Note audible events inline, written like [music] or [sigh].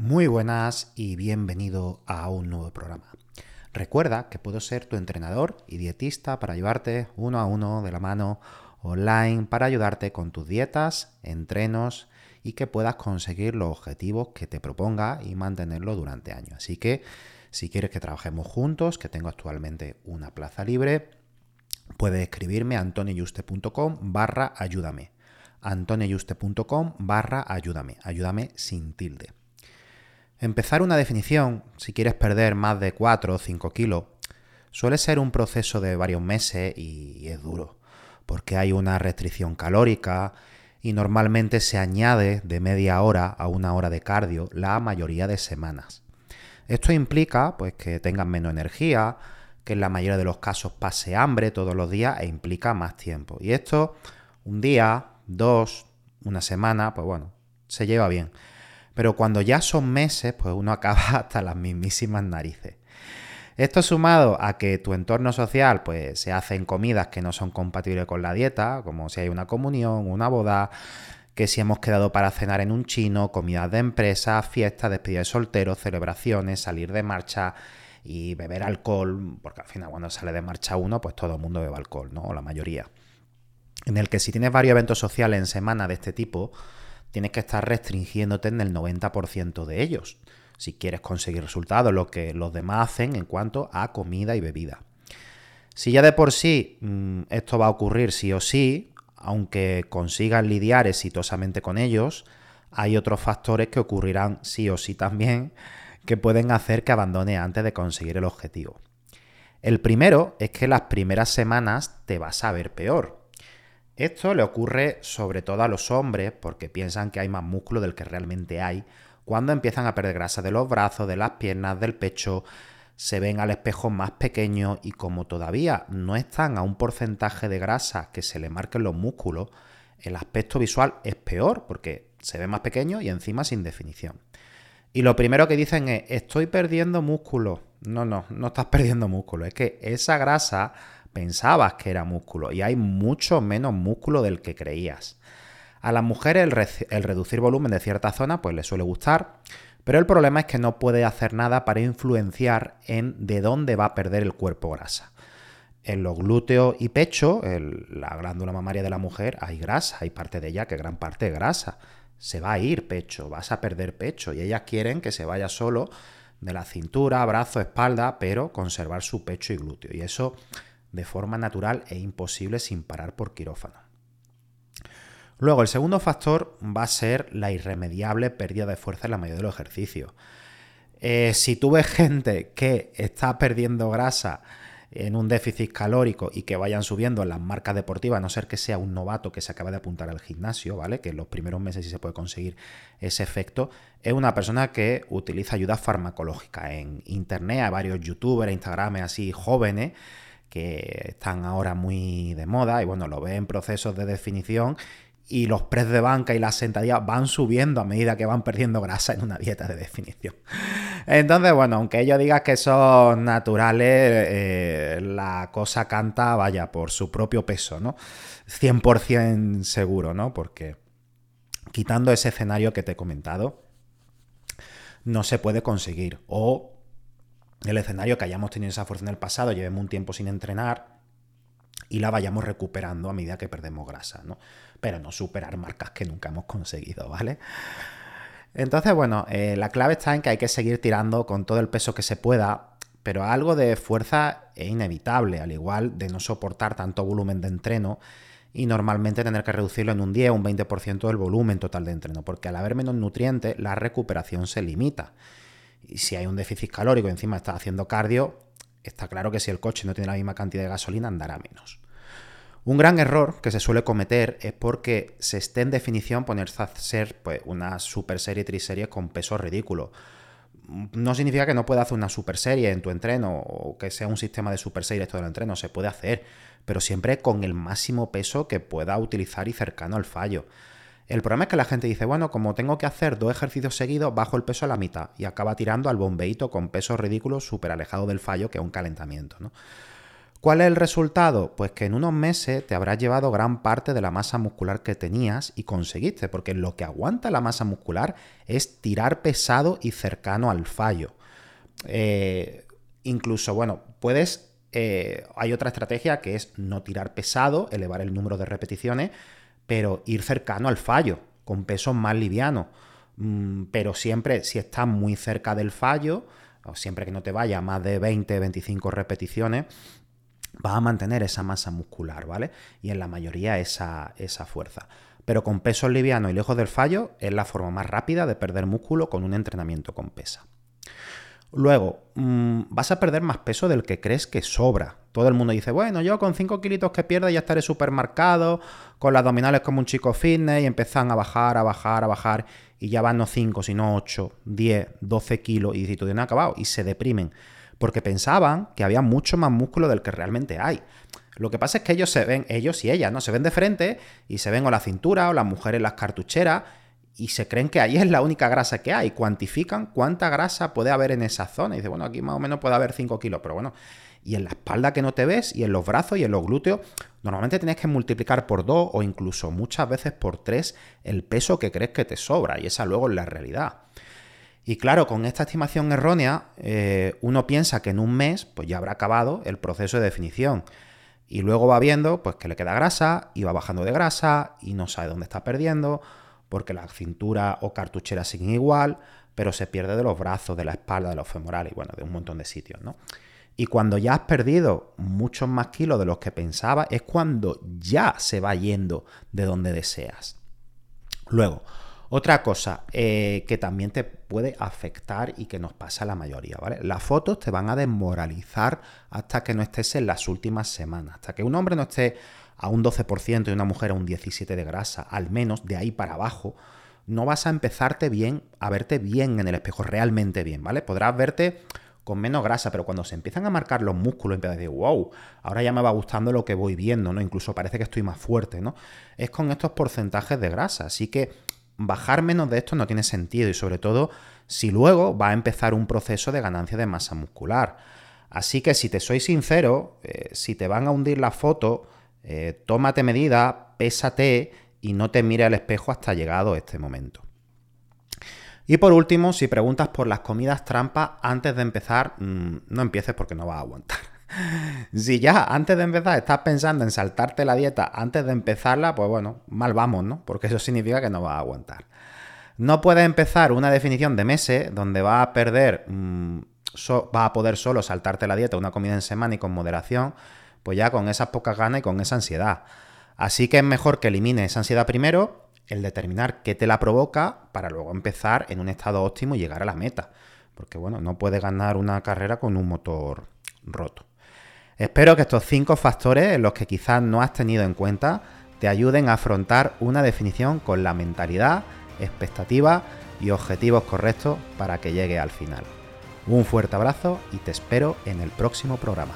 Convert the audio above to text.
Muy buenas y bienvenido a un nuevo programa. Recuerda que puedo ser tu entrenador y dietista para llevarte uno a uno de la mano online para ayudarte con tus dietas, entrenos y que puedas conseguir los objetivos que te proponga y mantenerlo durante años. Así que si quieres que trabajemos juntos, que tengo actualmente una plaza libre, puedes escribirme a antonioyuste.com barra ayúdame. antonioyuste.com barra ayúdame. Ayúdame sin tilde. Empezar una definición, si quieres perder más de 4 o 5 kilos, suele ser un proceso de varios meses y es duro, porque hay una restricción calórica y normalmente se añade de media hora a una hora de cardio la mayoría de semanas. Esto implica pues, que tengas menos energía, que en la mayoría de los casos pase hambre todos los días e implica más tiempo. Y esto, un día, dos, una semana, pues bueno, se lleva bien. Pero cuando ya son meses, pues uno [laughs] acaba hasta las mismísimas narices. Esto sumado a que tu entorno social pues se hacen comidas que no son compatibles con la dieta, como si hay una comunión, una boda, que si hemos quedado para cenar en un chino, comidas de empresa, fiestas, despedidas de solteros, celebraciones, salir de marcha y beber alcohol, porque al final cuando sale de marcha uno, pues todo el mundo bebe alcohol, ¿no? O la mayoría. En el que si tienes varios eventos sociales en semana de este tipo, tienes que estar restringiéndote en el 90% de ellos, si quieres conseguir resultados, lo que los demás hacen en cuanto a comida y bebida. Si ya de por sí mm, esto va a ocurrir sí o sí, aunque consigas lidiar exitosamente con ellos, hay otros factores que ocurrirán sí o sí también que pueden hacer que abandone antes de conseguir el objetivo. El primero es que las primeras semanas te vas a ver peor. Esto le ocurre sobre todo a los hombres porque piensan que hay más músculo del que realmente hay cuando empiezan a perder grasa de los brazos, de las piernas, del pecho, se ven al espejo más pequeños y como todavía no están a un porcentaje de grasa que se le marquen los músculos, el aspecto visual es peor porque se ve más pequeño y encima sin definición. Y lo primero que dicen es, estoy perdiendo músculo. No, no, no estás [laughs] perdiendo músculo, es que esa grasa pensabas que era músculo y hay mucho menos músculo del que creías. A las mujeres el, reducir volumen de cierta zona pues les suele gustar, pero el problema es que no puede hacer nada para influenciar en de dónde va a perder el cuerpo grasa. En los glúteos y pecho, la glándula mamaria de la mujer, hay grasa, hay parte de ella que gran parte es grasa. Se va a ir pecho, vas a perder pecho y ellas quieren que se vaya solo de la cintura, brazo, espalda, pero conservar su pecho y glúteo. Y eso de forma natural e imposible sin parar por quirófano. Luego, el segundo factor va a ser la irremediable pérdida de fuerza en la mayoría de los ejercicios. Eh, si tú ves gente que está perdiendo grasa en un déficit calórico y que vayan subiendo en las marcas deportivas, a no ser que sea un novato que se acaba de apuntar al gimnasio, ¿vale? Que en los primeros meses sí se puede conseguir ese efecto, es una persona que utiliza ayuda farmacológica. En internet hay varios youtubers, instagram así jóvenes que están ahora muy de moda y bueno, lo ve en procesos de definición y los press de banca y las sentadillas van subiendo a medida que van perdiendo grasa en una dieta de definición. [laughs] Entonces, bueno, aunque ellos digan que son naturales, eh, la cosa canta, vaya, por su propio peso, ¿no? 100% seguro, ¿no? Porque quitando ese escenario que te he comentado, no se puede conseguir. O el escenario que hayamos tenido esa fuerza en el pasado, llevemos un tiempo sin entrenar y la vayamos recuperando a medida que perdemos grasa, ¿no? Pero no superar marcas que nunca hemos conseguido, ¿vale? Entonces, bueno, eh, la clave está en que hay que seguir tirando con todo el peso que se pueda, pero algo de fuerza es inevitable, al igual de no soportar tanto volumen de entreno y normalmente tener que reducirlo en un 10 o un 20% del volumen total de entreno, porque al haber menos nutrientes, la recuperación se limita. Y si hay un déficit calórico y encima estás haciendo cardio, está claro que si el coche no tiene la misma cantidad de gasolina, andará menos. Un gran error que se suele cometer es porque se esté en definición ponerse a hacer pues, una super serie triserie con pesos ridículos. No significa que no pueda hacer una super serie en tu entreno o que sea un sistema de super series todo el entreno, se puede hacer, pero siempre con el máximo peso que pueda utilizar y cercano al fallo. El problema es que la gente dice, bueno, como tengo que hacer dos ejercicios seguidos, bajo el peso a la mitad y acaba tirando al bombeito con pesos ridículos súper alejado del fallo, que es un calentamiento. ¿no? ¿Cuál es el resultado? Pues que en unos meses te habrás llevado gran parte de la masa muscular que tenías y conseguiste, porque lo que aguanta la masa muscular es tirar pesado y cercano al fallo. Eh, incluso, bueno, puedes... Eh, hay otra estrategia que es no tirar pesado, elevar el número de repeticiones, pero ir cercano al fallo, con pesos más livianos. Mm, pero siempre, si estás muy cerca del fallo, o siempre que no te vaya más de 20, 25 repeticiones, vas a mantener esa masa muscular, ¿vale? Y en la mayoría esa, esa fuerza. Pero con pesos livianos y lejos del fallo es la forma más rápida de perder músculo con un entrenamiento con pesa. Luego, mm, vas a perder más peso del que crees que sobra. Todo el mundo dice, bueno, yo con 5 kilitos que pierda ya estaré supermarcado, con las abdominales como un chico fitness y empiezan a bajar, a bajar, a bajar y ya van no 5, sino 8, 10, 12 kilos y tú tienes acabado y se deprimen porque pensaban que había mucho más músculo del que realmente hay. Lo que pasa es que ellos se ven, ellos y ellas, ¿no? Se ven de frente y se ven o la cintura o las mujeres las cartucheras y se creen que ahí es la única grasa que hay. Cuantifican cuánta grasa puede haber en esa zona. Y dice, bueno, aquí más o menos puede haber 5 kilos, pero bueno. Y en la espalda que no te ves, y en los brazos y en los glúteos, normalmente tienes que multiplicar por 2 o incluso muchas veces por 3 el peso que crees que te sobra. Y esa luego es la realidad. Y claro, con esta estimación errónea, eh, uno piensa que en un mes pues ya habrá acabado el proceso de definición. Y luego va viendo pues, que le queda grasa y va bajando de grasa y no sabe dónde está perdiendo porque la cintura o cartuchera siguen igual, pero se pierde de los brazos, de la espalda, de los femorales y bueno, de un montón de sitios, ¿no? Y cuando ya has perdido muchos más kilos de los que pensaba, es cuando ya se va yendo de donde deseas. Luego, otra cosa eh, que también te puede afectar y que nos pasa a la mayoría, ¿vale? Las fotos te van a desmoralizar hasta que no estés en las últimas semanas, hasta que un hombre no esté a un 12% y una mujer a un 17% de grasa, al menos de ahí para abajo, no vas a empezarte bien, a verte bien en el espejo, realmente bien, ¿vale? Podrás verte con menos grasa, pero cuando se empiezan a marcar los músculos, empiezas a decir, wow, ahora ya me va gustando lo que voy viendo, ¿no? Incluso parece que estoy más fuerte, ¿no? Es con estos porcentajes de grasa, así que bajar menos de esto no tiene sentido y sobre todo si luego va a empezar un proceso de ganancia de masa muscular. Así que si te soy sincero, eh, si te van a hundir la foto, eh, tómate medida, pésate y no te mire al espejo hasta llegado este momento. Y por último, si preguntas por las comidas trampas antes de empezar, mm, no empieces porque no vas a aguantar. [laughs] si ya antes de empezar estás pensando en saltarte la dieta antes de empezarla, pues bueno, mal vamos, ¿no? Porque eso significa que no vas a aguantar. No puedes empezar una definición de meses donde vas a perder, mm, vas a poder solo saltarte la dieta, una comida en semana y con moderación, pues ya con esas pocas ganas y con esa ansiedad. Así que es mejor que elimines esa ansiedad primero, el determinar qué te la provoca, para luego empezar en un estado óptimo y llegar a la meta. Porque bueno, no puedes ganar una carrera con un motor roto. Espero que estos cinco factores, los que quizás no has tenido en cuenta, te ayuden a afrontar una definición con la mentalidad, expectativa y objetivos correctos para que llegue al final. Un fuerte abrazo y te espero en el próximo programa.